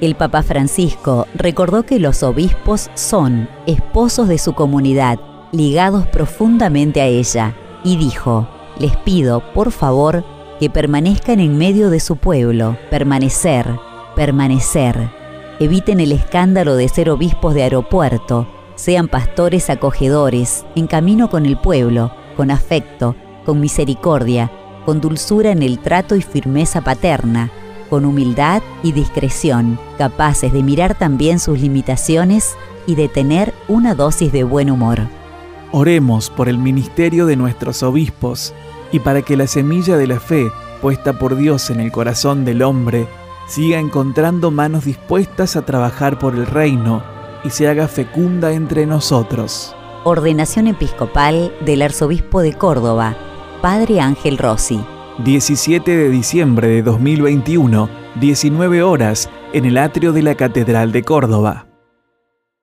El Papa Francisco recordó que los obispos son esposos de su comunidad, ligados profundamente a ella, y dijo, les pido, por favor, que permanezcan en medio de su pueblo, permanecer, permanecer. Eviten el escándalo de ser obispos de aeropuerto, sean pastores acogedores, en camino con el pueblo, con afecto, con misericordia, con dulzura en el trato y firmeza paterna, con humildad y discreción, capaces de mirar también sus limitaciones y de tener una dosis de buen humor. Oremos por el ministerio de nuestros obispos y para que la semilla de la fe puesta por Dios en el corazón del hombre siga encontrando manos dispuestas a trabajar por el reino y se haga fecunda entre nosotros. Ordenación episcopal del arzobispo de Córdoba, Padre Ángel Rossi. 17 de diciembre de 2021, 19 horas, en el atrio de la Catedral de Córdoba.